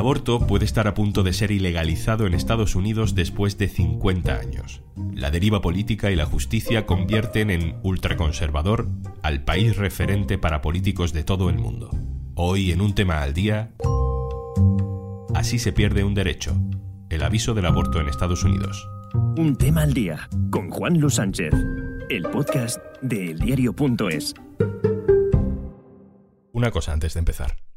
aborto puede estar a punto de ser ilegalizado en Estados Unidos después de 50 años. La deriva política y la justicia convierten en ultraconservador al país referente para políticos de todo el mundo. Hoy en un tema al día, así se pierde un derecho, el aviso del aborto en Estados Unidos. Un tema al día con Juan Luis Sánchez, el podcast de eldiario.es. Una cosa antes de empezar.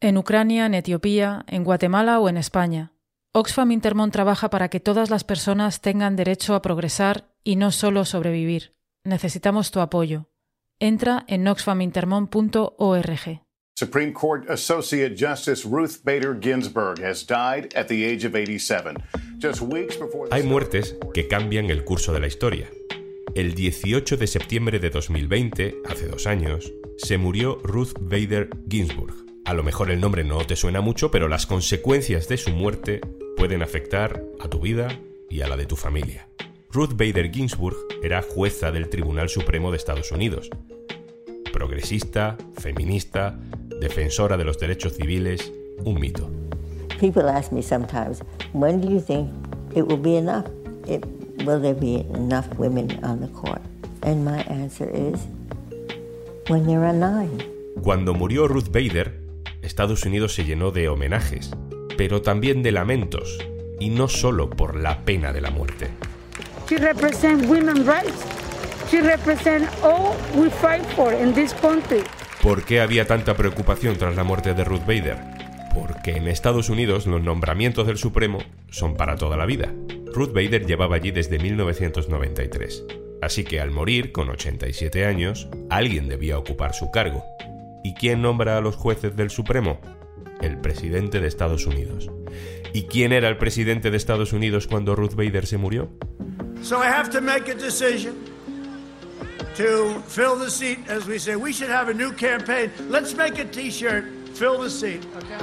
En Ucrania, en Etiopía, en Guatemala o en España. Oxfam Intermón trabaja para que todas las personas tengan derecho a progresar y no solo sobrevivir. Necesitamos tu apoyo. Entra en oxfamintermon.org. Supreme Court Associate Justice Ruth Bader Ginsburg has died at the age of 87. Just weeks before Hay muertes que cambian el curso de la historia. El 18 de septiembre de 2020, hace dos años, se murió Ruth Bader Ginsburg a lo mejor el nombre no te suena mucho, pero las consecuencias de su muerte pueden afectar a tu vida y a la de tu familia. Ruth Bader Ginsburg era jueza del Tribunal Supremo de Estados Unidos. Progresista, feminista, defensora de los derechos civiles, un mito. People ask me sometimes, when do you think it will be enough? It, will there be enough women on the court? And my answer is, when there are nine. Cuando murió Ruth Bader, Estados Unidos se llenó de homenajes, pero también de lamentos, y no solo por la pena de la muerte. She represents women's rights. She represents all we fight for in this country. ¿Por qué había tanta preocupación tras la muerte de Ruth Bader? Porque en Estados Unidos los nombramientos del Supremo son para toda la vida. Ruth Bader llevaba allí desde 1993. Así que al morir, con 87 años, alguien debía ocupar su cargo. ¿Y quién nombra a los jueces del Supremo? El presidente de Estados Unidos. ¿Y quién era el presidente de Estados Unidos cuando Ruth Bader se murió? So I have to make a decision to fill the seat, as we say. We should have a new campaign. Let's make a T-shirt. Fill the seat. Okay?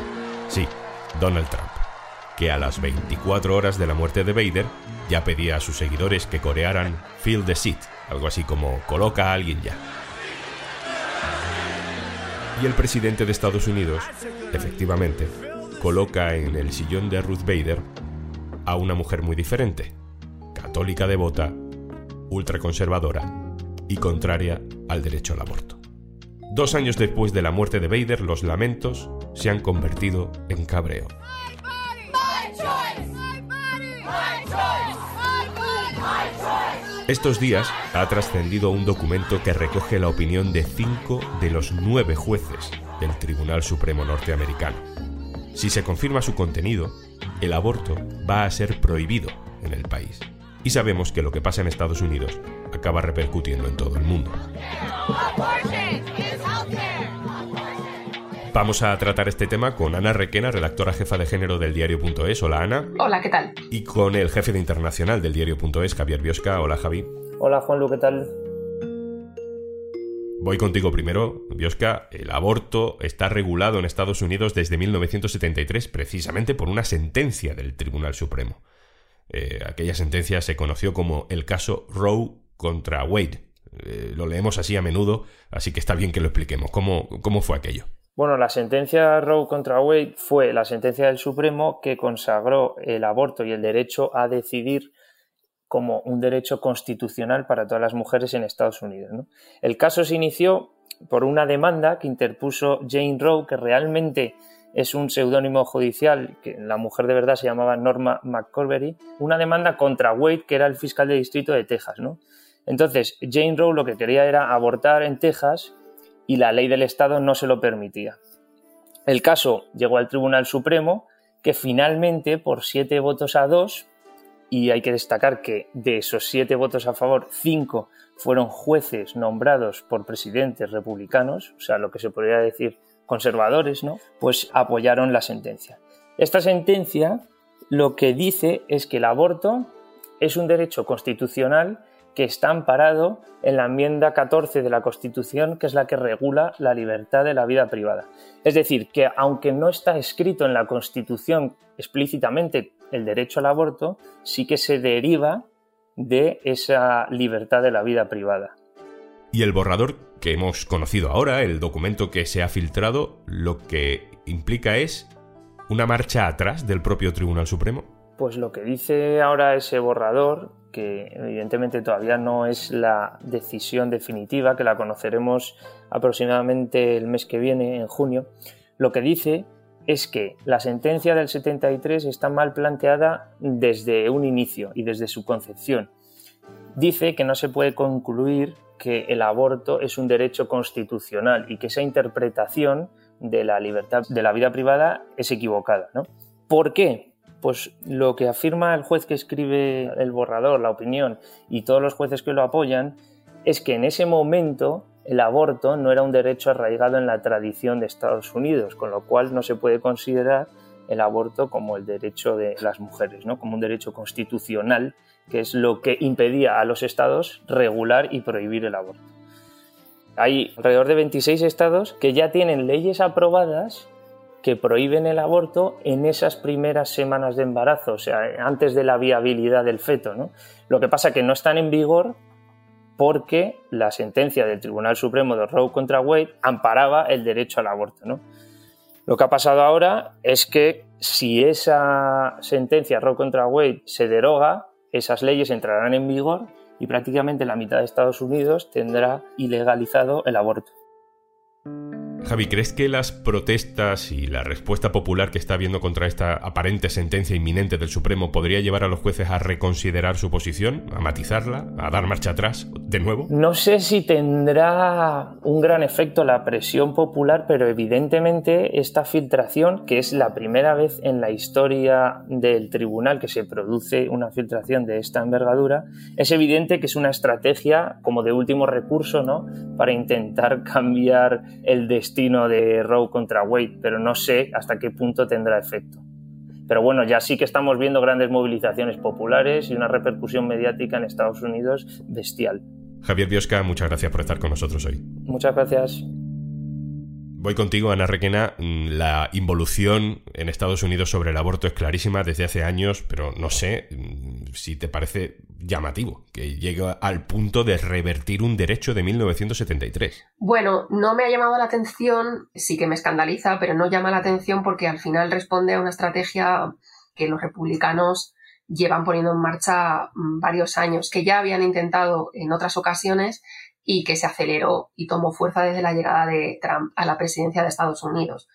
Sí, Donald Trump, que a las 24 horas de la muerte de Bader ya pedía a sus seguidores que corearan Fill the seat, algo así como coloca a alguien ya. El presidente de Estados Unidos, efectivamente, coloca en el sillón de Ruth Bader a una mujer muy diferente, católica devota, ultraconservadora y contraria al derecho al aborto. Dos años después de la muerte de Bader, los lamentos se han convertido en cabreo. Estos días ha trascendido un documento que recoge la opinión de cinco de los nueve jueces del Tribunal Supremo norteamericano. Si se confirma su contenido, el aborto va a ser prohibido en el país. Y sabemos que lo que pasa en Estados Unidos acaba repercutiendo en todo el mundo. Vamos a tratar este tema con Ana Requena, redactora jefa de género del diario.es. Hola Ana. Hola, ¿qué tal? Y con el jefe de internacional del diario.es, Javier Biosca. Hola Javi. Hola Juanlu, ¿qué tal? Voy contigo primero, Biosca. El aborto está regulado en Estados Unidos desde 1973 precisamente por una sentencia del Tribunal Supremo. Eh, aquella sentencia se conoció como el caso Roe contra Wade. Eh, lo leemos así a menudo, así que está bien que lo expliquemos. ¿Cómo, cómo fue aquello? Bueno, la sentencia Roe contra Wade fue la sentencia del Supremo que consagró el aborto y el derecho a decidir como un derecho constitucional para todas las mujeres en Estados Unidos. El caso se inició por una demanda que interpuso Jane Roe, que realmente es un seudónimo judicial, que la mujer de verdad se llamaba Norma McCorbery, una demanda contra Wade, que era el fiscal de distrito de Texas. Entonces, Jane Roe lo que quería era abortar en Texas y la ley del Estado no se lo permitía. El caso llegó al Tribunal Supremo, que finalmente, por siete votos a dos, y hay que destacar que de esos siete votos a favor, cinco fueron jueces nombrados por presidentes republicanos, o sea, lo que se podría decir conservadores, ¿no? Pues apoyaron la sentencia. Esta sentencia lo que dice es que el aborto es un derecho constitucional que está amparado en la enmienda 14 de la Constitución, que es la que regula la libertad de la vida privada. Es decir, que aunque no está escrito en la Constitución explícitamente el derecho al aborto, sí que se deriva de esa libertad de la vida privada. Y el borrador que hemos conocido ahora, el documento que se ha filtrado, lo que implica es una marcha atrás del propio Tribunal Supremo? Pues lo que dice ahora ese borrador, que evidentemente todavía no es la decisión definitiva, que la conoceremos aproximadamente el mes que viene, en junio, lo que dice es que la sentencia del 73 está mal planteada desde un inicio y desde su concepción. Dice que no se puede concluir que el aborto es un derecho constitucional y que esa interpretación de la libertad de la vida privada es equivocada. ¿no? ¿Por qué? Pues lo que afirma el juez que escribe el borrador, la opinión, y todos los jueces que lo apoyan, es que en ese momento el aborto no era un derecho arraigado en la tradición de Estados Unidos, con lo cual no se puede considerar el aborto como el derecho de las mujeres, ¿no? como un derecho constitucional, que es lo que impedía a los estados regular y prohibir el aborto. Hay alrededor de 26 estados que ya tienen leyes aprobadas que prohíben el aborto en esas primeras semanas de embarazo, o sea, antes de la viabilidad del feto. ¿no? Lo que pasa es que no están en vigor porque la sentencia del Tribunal Supremo de Roe contra Wade amparaba el derecho al aborto. ¿no? Lo que ha pasado ahora es que si esa sentencia Roe contra Wade se deroga, esas leyes entrarán en vigor y prácticamente la mitad de Estados Unidos tendrá ilegalizado el aborto. Javi, ¿crees que las protestas y la respuesta popular que está habiendo contra esta aparente sentencia inminente del Supremo podría llevar a los jueces a reconsiderar su posición, a matizarla, a dar marcha atrás No sé si tendrá un gran efecto la presión popular, pero evidentemente esta filtración, que es la primera vez en la historia del tribunal que se produce una filtración de esta envergadura, es evidente que es una estrategia como de último recurso, ¿no? Para intentar cambiar el destino de Roe contra Wade, pero no sé hasta qué punto tendrá efecto. Pero bueno, ya sí que estamos viendo grandes movilizaciones populares y una repercusión mediática en Estados Unidos bestial. Javier Biosca, muchas gracias por estar con nosotros hoy. Muchas gracias. Voy contigo, Ana Requena. Mm, la involución en Estados Unidos sobre el aborto es clarísima desde hace años, pero no sé mm, si te parece llamativo que llegue al punto de revertir un derecho de 1973. Bueno, no me ha llamado la atención, sí que me escandaliza, pero no llama la atención porque al final responde a una estrategia que los republicanos llevan poniendo en marcha mm, varios años, que ya habían intentado en otras ocasiones y que se aceleró y tomó fuerza desde la llegada de Trump a la presidencia de Estados Unidos.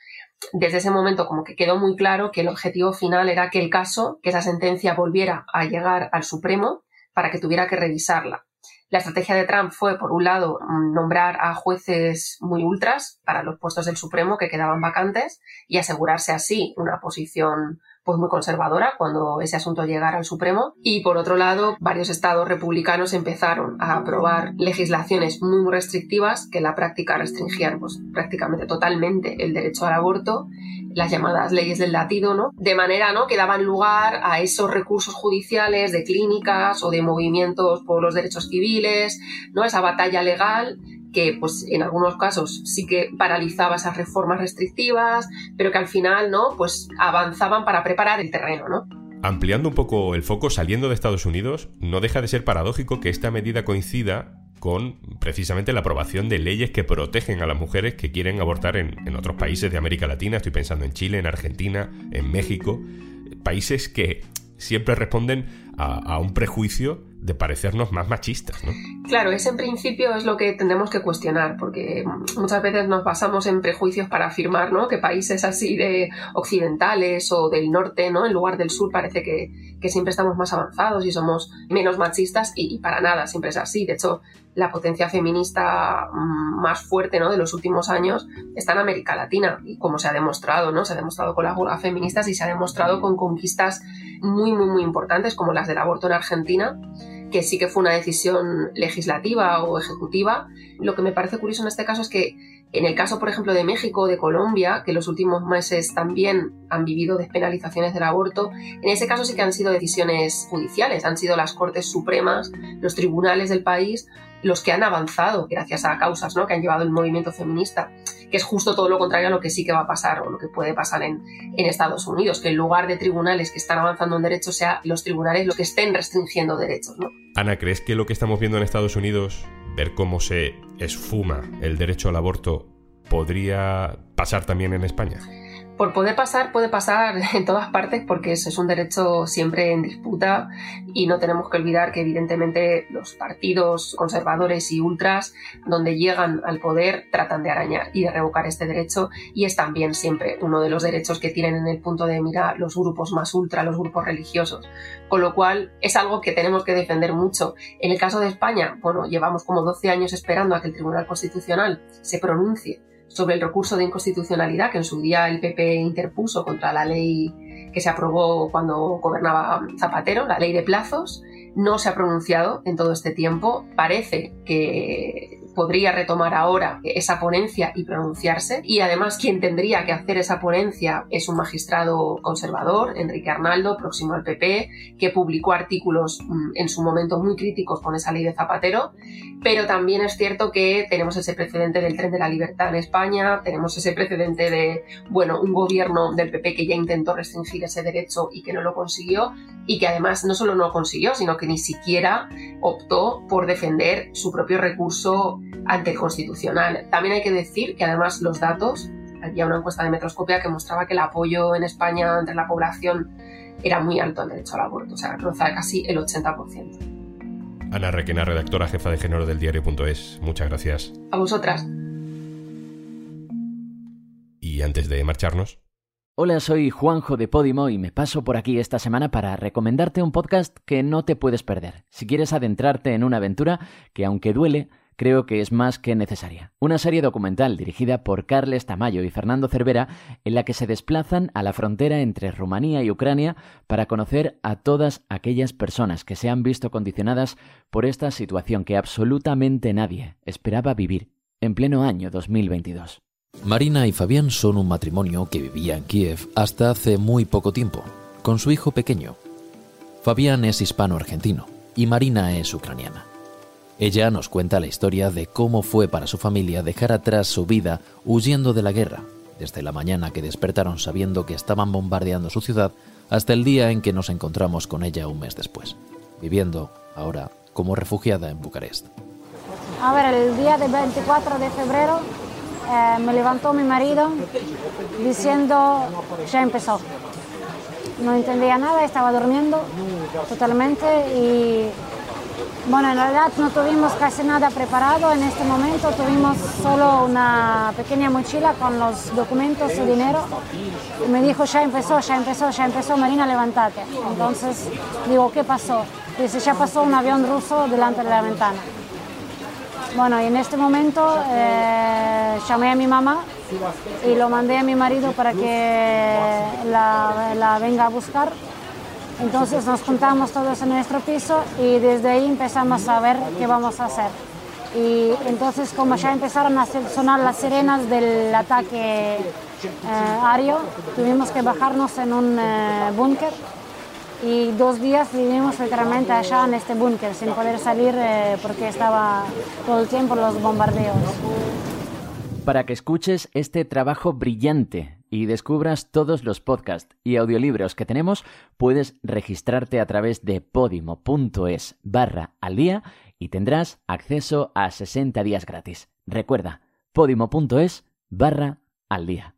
Desde ese momento como que quedó muy claro que el objetivo final era que el caso, que esa sentencia volviera a llegar al Supremo para que tuviera que revisarla. La estrategia de Trump fue, por un lado, nombrar a jueces muy ultras para los puestos del Supremo que quedaban vacantes y asegurarse así una posición pues muy conservadora cuando ese asunto llegara al Supremo y por otro lado varios estados republicanos empezaron a aprobar legislaciones muy, restrictivas que en la práctica restringían pues prácticamente totalmente el derecho al aborto las llamadas leyes del latido, ¿no? De manera, ¿no? que daban lugar a esos recursos judiciales de clínicas o de movimientos por los derechos civiles, ¿no? Esa batalla legal que pues en algunos casos sí que paralizaba esas reformas restrictivas, pero que al final, ¿no? Pues avanzaban para preparar el terreno, ¿no? Ampliando un poco el foco, saliendo de Estados Unidos, no deja de ser paradójico que esta medida coincida con precisamente la aprobación de leyes que protegen a las mujeres que quieren abortar en, en, otros países de América Latina. Estoy pensando en Chile, en Argentina, en México. Países que siempre responden a, a un prejuicio de parecernos más machistas, ¿no? Claro, ese en principio es lo que tendremos que cuestionar, porque muchas veces nos basamos en prejuicios para afirmar, ¿no? Que países así de occidentales o del norte, ¿no? En lugar del sur parece que, siempre estamos más avanzados y somos menos machistas y, para nada, siempre es así. De hecho, la potencia feminista más fuerte, ¿no? De los últimos años está en América Latina y como se ha demostrado, ¿no? Se ha demostrado con las huelgas feministas y se ha demostrado con conquistas muy, muy, muy importantes como las del aborto en Argentina que sí que fue una decisión legislativa o ejecutiva. Lo que me parece curioso en este caso es que en el caso, por ejemplo, de México o de Colombia, que en los últimos meses también han vivido despenalizaciones del aborto, en ese caso sí que han sido decisiones judiciales, han sido las Cortes Supremas, los tribunales del país los que han avanzado gracias a causas ¿no? que han llevado el movimiento feminista, que es justo todo lo contrario a lo que sí que va a pasar o lo que puede pasar en, en Estados Unidos, que en lugar de tribunales que están avanzando en derechos, sea los tribunales los que estén restringiendo derechos. ¿no? Ana, ¿crees que lo que estamos viendo en Estados Unidos, ver cómo se esfuma el derecho al aborto, podría pasar también en España? Por poder pasar, puede pasar en todas partes porque eso es un derecho siempre en disputa y no tenemos que olvidar que evidentemente los partidos conservadores y ultras donde llegan al poder tratan de arañar y de revocar este derecho y es también siempre uno de los derechos que tienen en el punto de mira los grupos más ultra, los grupos religiosos. Con lo cual es algo que tenemos que defender mucho. En el caso de España, bueno, llevamos como 12 años esperando a que el Tribunal Constitucional se pronuncie sobre el recurso de inconstitucionalidad que en su día el PP interpuso contra la ley que se aprobó cuando gobernaba Zapatero, la ley de plazos, no se ha pronunciado en todo este tiempo. Parece que podría retomar ahora esa ponencia y pronunciarse. Y además quien tendría que hacer esa ponencia es un magistrado conservador, Enrique Arnaldo, próximo al PP, que publicó artículos mm, en su momento muy críticos con esa ley de Zapatero. Pero también es cierto que tenemos ese precedente del tren de la libertad en España, tenemos ese precedente de, bueno, un gobierno del PP que ya intentó restringir ese derecho y que no lo consiguió y que además no solo no lo consiguió, sino que ni siquiera optó por defender su propio recurso ante el constitucional. También hay que decir que además los datos, había una encuesta de Metroscopia que mostraba que el apoyo en España entre la población era muy alto al derecho al aborto, o sea, rozaba casi el 80%. Ana Requena, redactora jefa de género del diario.es, muchas gracias. A vosotras. Y antes de marcharnos, Hola, soy Juanjo de Podimo y me paso por aquí esta semana para recomendarte un podcast que no te puedes perder. Si quieres adentrarte en una aventura que, aunque duele, creo que es más que necesaria. Una serie documental dirigida por Carles Tamayo y Fernando Cervera en la que se desplazan a la frontera entre Rumanía y Ucrania para conocer a todas aquellas personas que se han visto condicionadas por esta situación que absolutamente nadie esperaba vivir en pleno año 2022. Marina y Fabián son un matrimonio que vivía en Kiev hasta hace muy poco tiempo, con su hijo pequeño. Fabián es hispano-argentino y Marina es ucraniana. Ella nos cuenta la historia de cómo fue para su familia dejar atrás su vida huyendo de la guerra, desde la mañana que despertaron sabiendo que estaban bombardeando su ciudad hasta el día en que nos encontramos con ella un mes después, viviendo ahora como refugiada en Bucarest. A ver, el día del 24 de febrero eh, me levantó mi marido diciendo, ya empezó. No entendía nada, estaba durmiendo totalmente y bueno, en realidad no tuvimos casi nada preparado en este momento, tuvimos solo una pequeña mochila con los documentos y dinero. Y me dijo, ya empezó, ya empezó, ya empezó, Marina, levántate. Entonces digo, ¿qué pasó? Dice, ya pasó un avión ruso delante de la ventana. Bueno, y en este momento eh, llamé a mi mamá y lo mandé a mi marido para que la, venga a buscar. Entonces nos juntamos todos en nuestro piso y desde ahí empezamos a ver qué vamos a hacer. Y entonces como ya empezaron a sonar las sirenas del ataque eh, aéreo, tuvimos que bajarnos en un eh, búnker y dos días vivimos literalmente allá en este búnker sin poder salir eh, porque estaba todo el tiempo los bombardeos. Para que escuches este trabajo brillante y descubras todos los podcasts y audiolibros que tenemos, puedes registrarte a través de podimo.es barra al día y tendrás acceso a 60 días gratis. Recuerda, podimo.es barra al día.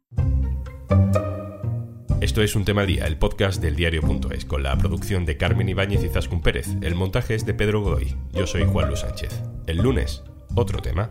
Esto es Un Tema Día, el podcast del diario.es, con la producción de Carmen Ibáñez y Zascun Pérez. El montaje es de Pedro Godoy. Yo soy Juan Luis Sánchez. El lunes, otro tema.